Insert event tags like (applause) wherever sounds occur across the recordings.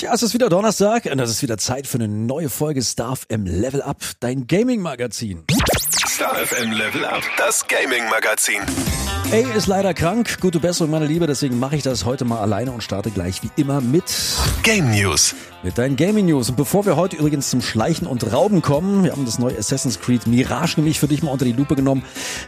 Tja, es ist wieder Donnerstag und es ist wieder Zeit für eine neue Folge Star FM Level Up, dein Gaming-Magazin. Star FM Level Up, das Gaming-Magazin. A ist leider krank, gute Besserung, meine Liebe, deswegen mache ich das heute mal alleine und starte gleich wie immer mit Game News. Mit deinen Gaming News. Und bevor wir heute übrigens zum Schleichen und Rauben kommen, wir haben das neue Assassin's Creed Mirage nämlich für dich mal unter die Lupe genommen,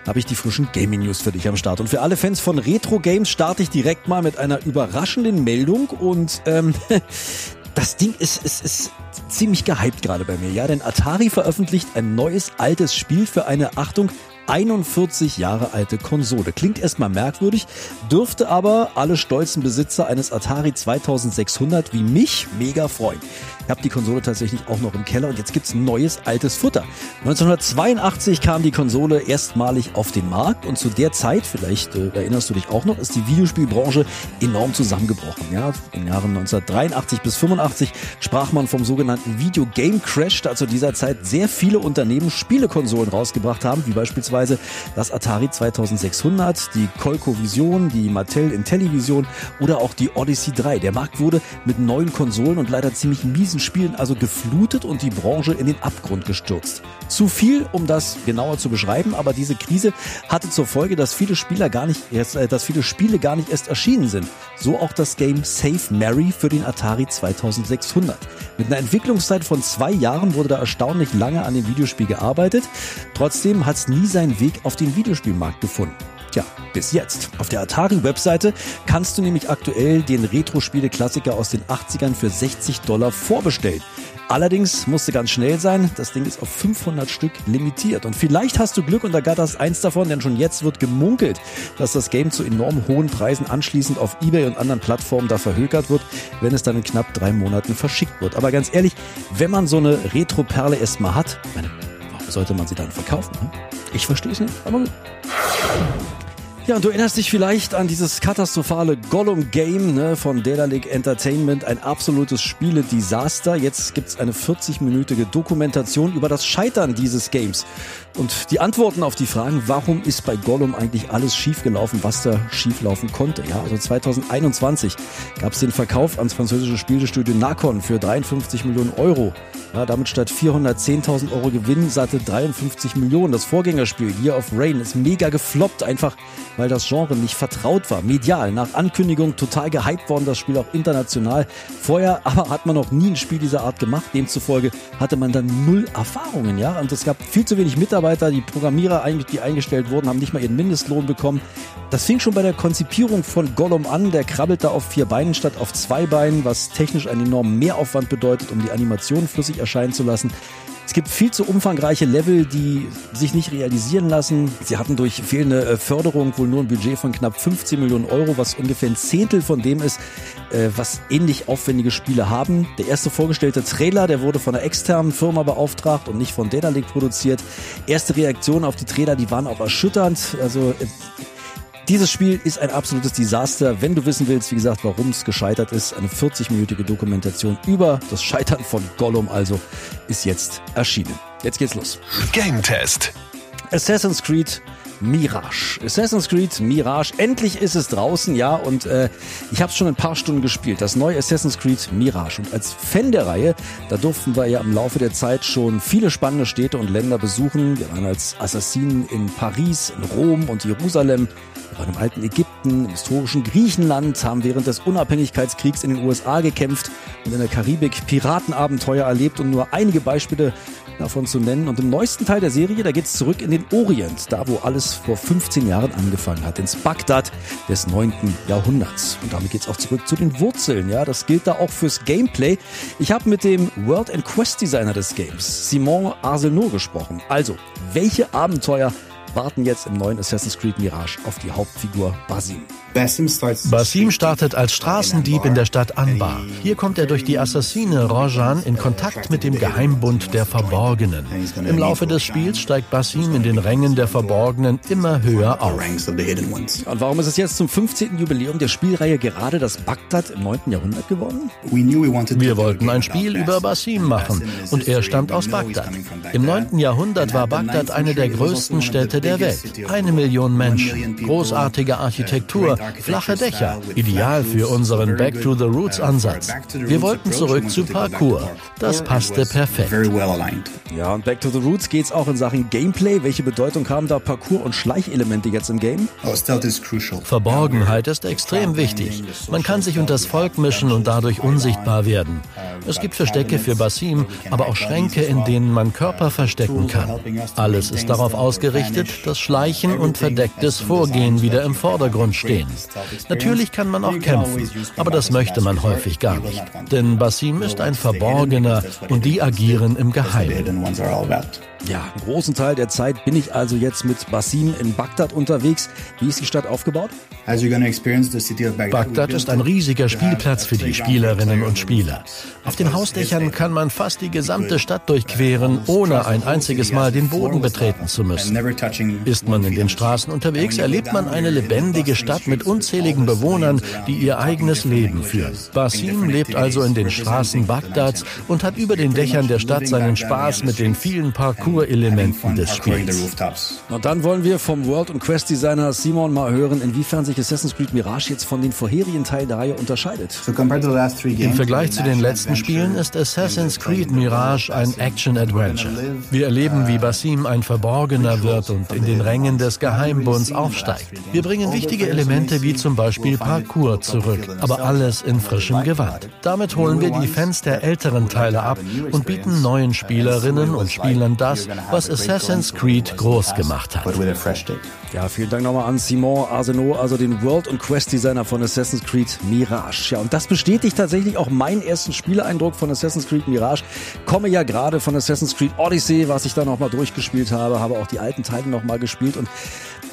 habe ich die frischen Gaming News für dich am Start. Und für alle Fans von Retro Games starte ich direkt mal mit einer überraschenden Meldung und ähm, (laughs) das Ding ist, ist, ist ziemlich gehypt gerade bei mir, ja, denn Atari veröffentlicht ein neues altes Spiel für eine, Achtung, 41 Jahre alte Konsole. Klingt erstmal merkwürdig, dürfte aber alle stolzen Besitzer eines Atari 2600 wie mich mega freuen. Ich habe die Konsole tatsächlich auch noch im Keller und jetzt gibt's neues altes Futter. 1982 kam die Konsole erstmalig auf den Markt und zu der Zeit, vielleicht äh, erinnerst du dich auch noch, ist die Videospielbranche enorm zusammengebrochen. Ja, in den Jahren 1983 bis 85 sprach man vom sogenannten Video Game Crash, da zu dieser Zeit sehr viele Unternehmen Spielekonsolen rausgebracht haben, wie beispielsweise das Atari 2600, die Colco Vision, die Mattel Intellivision oder auch die Odyssey 3. Der Markt wurde mit neuen Konsolen und leider ziemlich miesen Spielen also geflutet und die Branche in den Abgrund gestürzt. Zu viel, um das genauer zu beschreiben, aber diese Krise hatte zur Folge, dass viele Spieler gar nicht erst, äh, dass viele Spiele gar nicht erst erschienen sind. So auch das Game Save Mary für den Atari 2600. Mit einer Entwicklungszeit von zwei Jahren wurde da erstaunlich lange an dem Videospiel gearbeitet. Trotzdem hat es nie seinen Weg auf den Videospielmarkt gefunden. Tja, bis jetzt. Auf der Atari-Webseite kannst du nämlich aktuell den Retro-Spiele-Klassiker aus den 80ern für 60 Dollar vorbestellen. Allerdings musste ganz schnell sein, das Ding ist auf 500 Stück limitiert. Und vielleicht hast du Glück und ergatterst eins davon, denn schon jetzt wird gemunkelt, dass das Game zu enorm hohen Preisen anschließend auf Ebay und anderen Plattformen da verhökert wird, wenn es dann in knapp drei Monaten verschickt wird. Aber ganz ehrlich, wenn man so eine Retro-Perle erstmal hat, meine, warum sollte man sie dann verkaufen? Hm? Ich verstehe es nicht, aber gut. Ja, und du erinnerst dich vielleicht an dieses katastrophale Gollum-Game ne, von Dedalic Entertainment, ein absolutes Spiele-Desaster. Jetzt gibt's eine 40-minütige Dokumentation über das Scheitern dieses Games. Und die Antworten auf die Fragen, warum ist bei Gollum eigentlich alles schiefgelaufen, was da schieflaufen konnte. Ja, also 2021 gab's den Verkauf ans französische Spielestudio Nacon für 53 Millionen Euro. Ja, damit statt 410.000 Euro Gewinn satte 53 Millionen. Das Vorgängerspiel Year of Rain ist mega gefloppt, einfach weil das Genre nicht vertraut war. Medial, nach Ankündigung total gehypt worden, das Spiel auch international. Vorher aber hat man noch nie ein Spiel dieser Art gemacht. Demzufolge hatte man dann null Erfahrungen, ja. Und es gab viel zu wenig Mitarbeiter. Die Programmierer, die eingestellt wurden, haben nicht mal ihren Mindestlohn bekommen. Das fing schon bei der Konzipierung von Gollum an. Der krabbelt da auf vier Beinen statt auf zwei Beinen, was technisch einen enormen Mehraufwand bedeutet, um die Animation flüssig erscheinen zu lassen. Es gibt viel zu umfangreiche Level, die sich nicht realisieren lassen. Sie hatten durch fehlende äh, Förderung wohl nur ein Budget von knapp 15 Millionen Euro, was ungefähr ein Zehntel von dem ist, äh, was ähnlich aufwendige Spiele haben. Der erste vorgestellte Trailer, der wurde von einer externen Firma beauftragt und nicht von Daedalic produziert. Erste Reaktionen auf die Trailer, die waren auch erschütternd. Also äh, dieses Spiel ist ein absolutes Desaster. Wenn du wissen willst, wie gesagt, warum es gescheitert ist, eine 40-minütige Dokumentation über das Scheitern von Gollum also ist jetzt erschienen. Jetzt geht's los. Game Test. Assassin's Creed Mirage. Assassin's Creed Mirage. Endlich ist es draußen, ja, und äh, ich habe es schon ein paar Stunden gespielt. Das neue Assassin's Creed Mirage. Und als Fan der Reihe, da durften wir ja im Laufe der Zeit schon viele spannende Städte und Länder besuchen. Wir waren als Assassinen in Paris, in Rom und Jerusalem. Wir waren im alten Ägypten, im historischen Griechenland, haben während des Unabhängigkeitskriegs in den USA gekämpft und in der Karibik Piratenabenteuer erlebt und nur einige Beispiele davon zu nennen. Und im neuesten Teil der Serie, da geht's zurück in den Orient, da wo alles vor 15 Jahren angefangen hat, ins Bagdad des 9. Jahrhunderts. Und damit geht's auch zurück zu den Wurzeln. Ja, das gilt da auch fürs Gameplay. Ich habe mit dem World and Quest Designer des Games, Simon Arsenault, gesprochen. Also, welche Abenteuer warten jetzt im neuen Assassin's Creed Mirage auf die Hauptfigur Basim. Basim startet als Straßendieb in der Stadt Anbar. Hier kommt er durch die Assassine Rojan in Kontakt mit dem Geheimbund der Verborgenen. Im Laufe des Spiels steigt Basim in den Rängen der Verborgenen immer höher auf. Und warum ist es jetzt zum 15. Jubiläum der Spielreihe gerade das Bagdad im 9. Jahrhundert geworden? Wir wollten ein Spiel über Basim machen und er stammt aus Bagdad. Im 9. Jahrhundert war Bagdad eine der größten Städte der Welt. Eine Million Menschen, großartige Architektur, flache Dächer, ideal für unseren Back to the Roots Ansatz. Wir wollten zurück zu Parkour. Das passte perfekt. Ja, und Back to the Roots geht's auch in Sachen Gameplay. Welche Bedeutung haben da Parkour- und Schleichelemente jetzt im Game? Verborgenheit ist extrem wichtig. Man kann sich unter das Volk mischen und dadurch unsichtbar werden. Es gibt Verstecke für Basim, aber auch Schränke, in denen man Körper verstecken kann. Alles ist darauf ausgerichtet, dass Schleichen und verdecktes Vorgehen wieder im Vordergrund stehen. Natürlich kann man auch kämpfen, aber das möchte man häufig gar nicht. Denn Basim ist ein Verborgener und die agieren im Geheimen. Ja, einen großen Teil der Zeit bin ich also jetzt mit Basim in Bagdad unterwegs. Wie ist die Stadt aufgebaut? Bagdad ist ein riesiger Spielplatz für die Spielerinnen und Spieler. Auf den Hausdächern kann man fast die gesamte Stadt durchqueren, ohne ein einziges Mal den Boden betreten zu müssen. Ist man in den Straßen unterwegs, erlebt man eine lebendige Stadt mit unzähligen Bewohnern, die ihr eigenes Leben führen. Basim lebt also in den Straßen Bagdads und hat über den Dächern der Stadt seinen Spaß mit den vielen Parkour-Elementen des Spiels. Und dann wollen wir vom World- und Quest-Designer Simon mal hören, inwiefern sich Assassin's Creed Mirage jetzt von den vorherigen Teilen der Reihe unterscheidet. Im Vergleich zu den letzten Spielen ist Assassin's Creed Mirage ein Action-Adventure. Wir erleben, wie Basim ein Verborgener wird und in den Rängen des Geheimbunds aufsteigt. Wir bringen wichtige Elemente wie zum Beispiel Parkour zurück, aber alles in frischem Gewand. Damit holen wir die Fans der älteren Teile ab und bieten neuen Spielerinnen und Spielern das, was Assassin's Creed groß gemacht hat. Ja, vielen Dank nochmal an Simon Arsenault, also den World- und Quest-Designer von Assassin's Creed Mirage. Ja, und das bestätigt tatsächlich auch meinen ersten Spieleeindruck von Assassin's Creed Mirage. Komme ja gerade von Assassin's Creed Odyssey, was ich da nochmal durchgespielt habe, habe auch die alten Teile nochmal gespielt und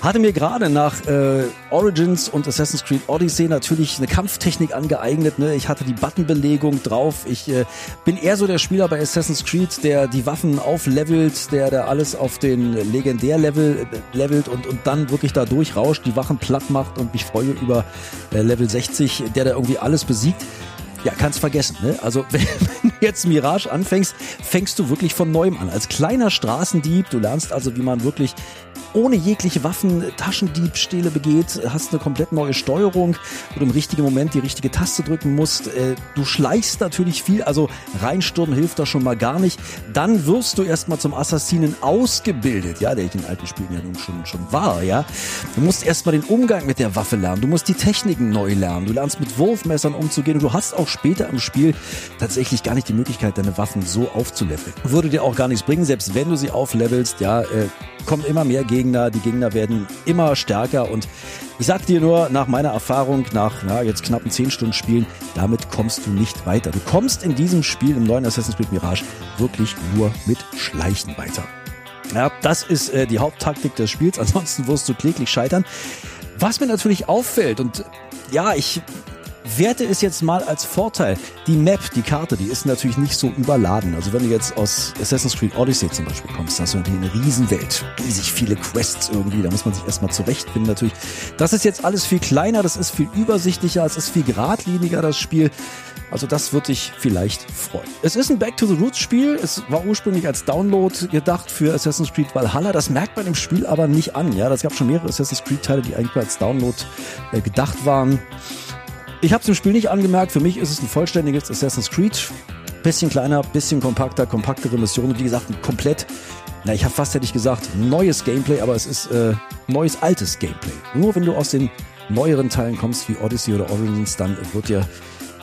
hatte mir gerade nach äh, Origins und Assassin's Creed Odyssey natürlich eine Kampftechnik angeeignet. Ne? Ich hatte die Buttonbelegung drauf. Ich äh, bin eher so der Spieler bei Assassin's Creed, der die Waffen auflevelt, der, der alles auf den Legendär-Level äh, levelt und, und dann wirklich da durchrauscht, die Wachen platt macht und mich freue über äh, Level 60, der da irgendwie alles besiegt. Ja, kannst vergessen. Ne? Also (laughs) wenn du jetzt Mirage anfängst, fängst du wirklich von neuem an. Als kleiner Straßendieb, du lernst also, wie man wirklich ohne jegliche Waffen Taschendiebstähle begeht, hast eine komplett neue Steuerung, wo du im richtigen Moment die richtige Taste drücken musst. Äh, du schleichst natürlich viel, also reinstürmen hilft da schon mal gar nicht. Dann wirst du erstmal zum Assassinen ausgebildet, ja, der ich in alten Spielen ja nun schon, schon war, ja. Du musst erstmal den Umgang mit der Waffe lernen, du musst die Techniken neu lernen, du lernst mit Wurfmessern umzugehen und du hast auch später im Spiel tatsächlich gar nicht die Möglichkeit, deine Waffen so aufzuleveln. Würde dir auch gar nichts bringen, selbst wenn du sie auflevelst, ja, äh, kommen immer mehr Gegner, die Gegner werden immer stärker und ich sag dir nur, nach meiner Erfahrung, nach ja, jetzt knappen 10 Stunden Spielen, damit kommst du nicht weiter. Du kommst in diesem Spiel, im neuen Assassin's Creed Mirage, wirklich nur mit Schleichen weiter. Ja, das ist äh, die Haupttaktik des Spiels, (laughs) ansonsten wirst du kläglich scheitern. Was mir natürlich auffällt und ja, ich werte es jetzt mal als Vorteil. Die Map, die Karte, die ist natürlich nicht so überladen. Also wenn du jetzt aus Assassin's Creed Odyssey zum Beispiel kommst, hast du natürlich eine Riesenwelt. Riesig viele Quests irgendwie, da muss man sich erstmal zurechtfinden natürlich. Das ist jetzt alles viel kleiner, das ist viel übersichtlicher, es ist viel geradliniger, das Spiel. Also das würde dich vielleicht freuen. Es ist ein Back to the Roots Spiel. Es war ursprünglich als Download gedacht für Assassin's Creed Valhalla. Das merkt man im Spiel aber nicht an. Ja, das gab schon mehrere Assassin's Creed Teile, die eigentlich als Download äh, gedacht waren. Ich habe es im Spiel nicht angemerkt. Für mich ist es ein vollständiges Assassin's Creed. Bisschen kleiner, bisschen kompakter, kompaktere Missionen. Wie gesagt, ein komplett, na, ich habe fast hätte ich gesagt, neues Gameplay, aber es ist äh, neues, altes Gameplay. Nur wenn du aus den neueren Teilen kommst, wie Odyssey oder Origins, dann wird dir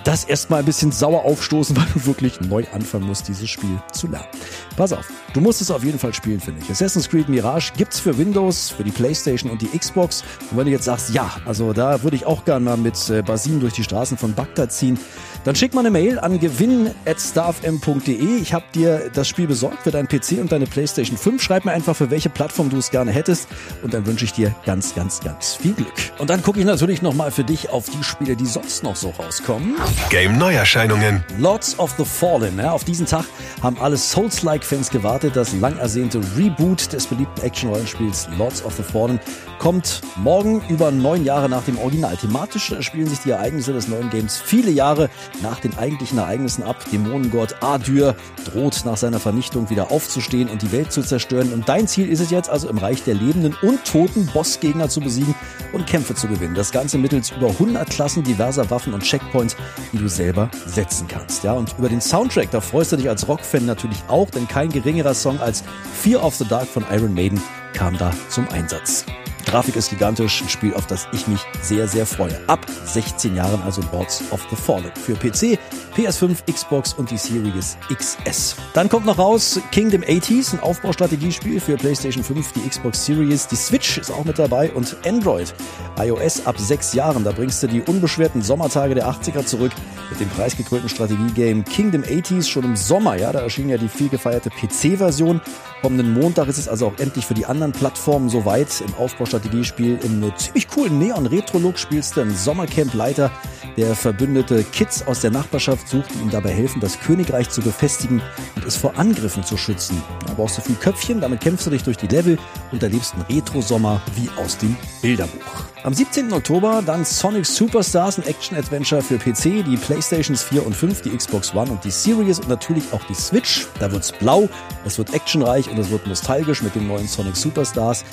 das erstmal ein bisschen sauer aufstoßen, (laughs) weil du wirklich neu anfangen musst, dieses Spiel zu lernen. Pass auf, du musst es auf jeden Fall spielen, finde ich. Assassin's Creed Mirage gibt's für Windows, für die Playstation und die Xbox. Und wenn du jetzt sagst, ja, also da würde ich auch gerne mal mit äh, Basim durch die Straßen von Bagdad ziehen, dann schick mal eine Mail an gewinn.starfm.de. Ich habe dir das Spiel besorgt für deinen PC und deine Playstation 5. Schreib mir einfach, für welche Plattform du es gerne hättest. Und dann wünsche ich dir ganz, ganz, ganz viel Glück. Und dann gucke ich natürlich nochmal für dich auf die Spiele, die sonst noch so rauskommen. Game Neuerscheinungen. Lords of the Fallen. Ja, auf diesen Tag haben alle Souls-like-Fans gewartet. Das lang ersehnte Reboot des beliebten Action-Rollenspiels Lords of the Fallen kommt morgen über neun Jahre nach dem Original. Thematisch spielen sich die Ereignisse des neuen Games viele Jahre nach den eigentlichen Ereignissen ab. Dämonengott Adyr droht nach seiner Vernichtung wieder aufzustehen und die Welt zu zerstören. Und dein Ziel ist es jetzt also im Reich der Lebenden und toten Bossgegner zu besiegen und Kämpfe zu gewinnen. Das Ganze mittels über 100 Klassen diverser Waffen und Checkpoints, die du selber setzen kannst. Ja, und über den Soundtrack, da freust du dich als Rockfan natürlich auch, denn kein geringerer Song als Fear of the Dark von Iron Maiden kam da zum Einsatz. Grafik ist gigantisch, ein Spiel, auf das ich mich sehr, sehr freue. Ab 16 Jahren also Lords of the Fallen für PC, PS5, Xbox und die Series XS. Dann kommt noch raus Kingdom 80s, ein Aufbaustrategiespiel für PlayStation 5, die Xbox Series, die Switch ist auch mit dabei und Android. iOS ab 6 Jahren, da bringst du die unbeschwerten Sommertage der 80er zurück mit dem preisgekrönten Strategiegame Kingdom 80s schon im Sommer. Ja, da erschien ja die viel gefeierte PC-Version. Kommenden Montag ist es also auch endlich für die anderen Plattformen soweit. Im Aufbaustrategiespiel im ziemlich coolen Neon-Retro-Look spielst du einen Sommercamp-Leiter, der verbündete Kids aus der Nachbarschaft sucht, ihm dabei helfen, das Königreich zu befestigen und es vor Angriffen zu schützen. Da brauchst du viel Köpfchen, damit kämpfst du dich durch die Level und erlebst einen Retro-Sommer wie aus dem Bilderbuch. Am 17. Oktober dann Sonic Superstars, ein Action-Adventure für PC, die Playstations 4 und 5, die Xbox One und die Series und natürlich auch die Switch. Da wird's blau, es wird actionreich und es wird nostalgisch mit den neuen Sonic Superstars.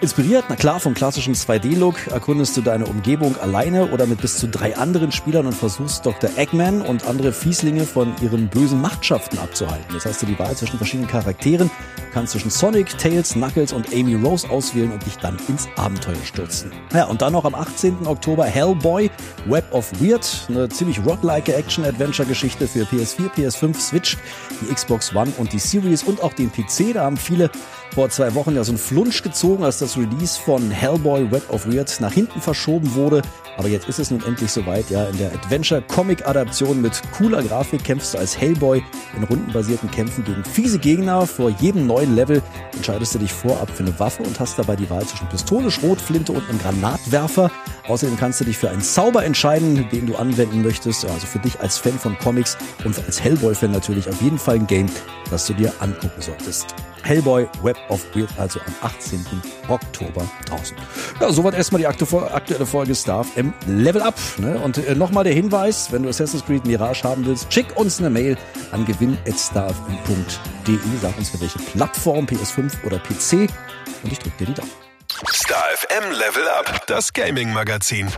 Inspiriert, na klar, vom klassischen 2D-Look erkundest du deine Umgebung alleine oder mit bis zu drei anderen Spielern und versuchst Dr. Eggman und andere Fieslinge von ihren bösen Machtschaften abzuhalten. Jetzt hast du die Wahl zwischen verschiedenen Charakteren, kannst zwischen Sonic, Tails, Knuckles und Amy Rose auswählen und dich dann ins Abenteuer stürzen. Ja, und dann noch am 18. Oktober Hellboy, Web of Weird, eine ziemlich rocklike Action-Adventure-Geschichte für PS4, PS5, Switch, die Xbox One und die Series und auch den PC. Da haben viele vor zwei Wochen ja so einen Flunsch gezogen, als das Release von Hellboy Web of Weird nach hinten verschoben wurde. Aber jetzt ist es nun endlich soweit, ja. In der Adventure-Comic-Adaption mit cooler Grafik kämpfst du als Hellboy in rundenbasierten Kämpfen gegen fiese Gegner. Vor jedem neuen Level entscheidest du dich vorab für eine Waffe und hast dabei die Wahl zwischen Pistole, Schrotflinte und einem Granatwerfer. Außerdem kannst du dich für einen Zauber entscheiden, den du anwenden möchtest. Also für dich als Fan von Comics und als Hellboy-Fan natürlich auf jeden Fall ein Game, das du dir angucken solltest. Hellboy Web of Weird, also am 18. Oktober draußen. Ja, soweit erstmal die aktuelle Folge Star im Level Up. Ne? Und äh, nochmal der Hinweis, wenn du Assassin's Creed Mirage haben willst, schick uns eine Mail an gewinn.starfm.de. Sag uns für welche Plattform, PS5 oder PC. Und ich drücke dir die Daumen. Star FM Level Up, das Gaming-Magazin.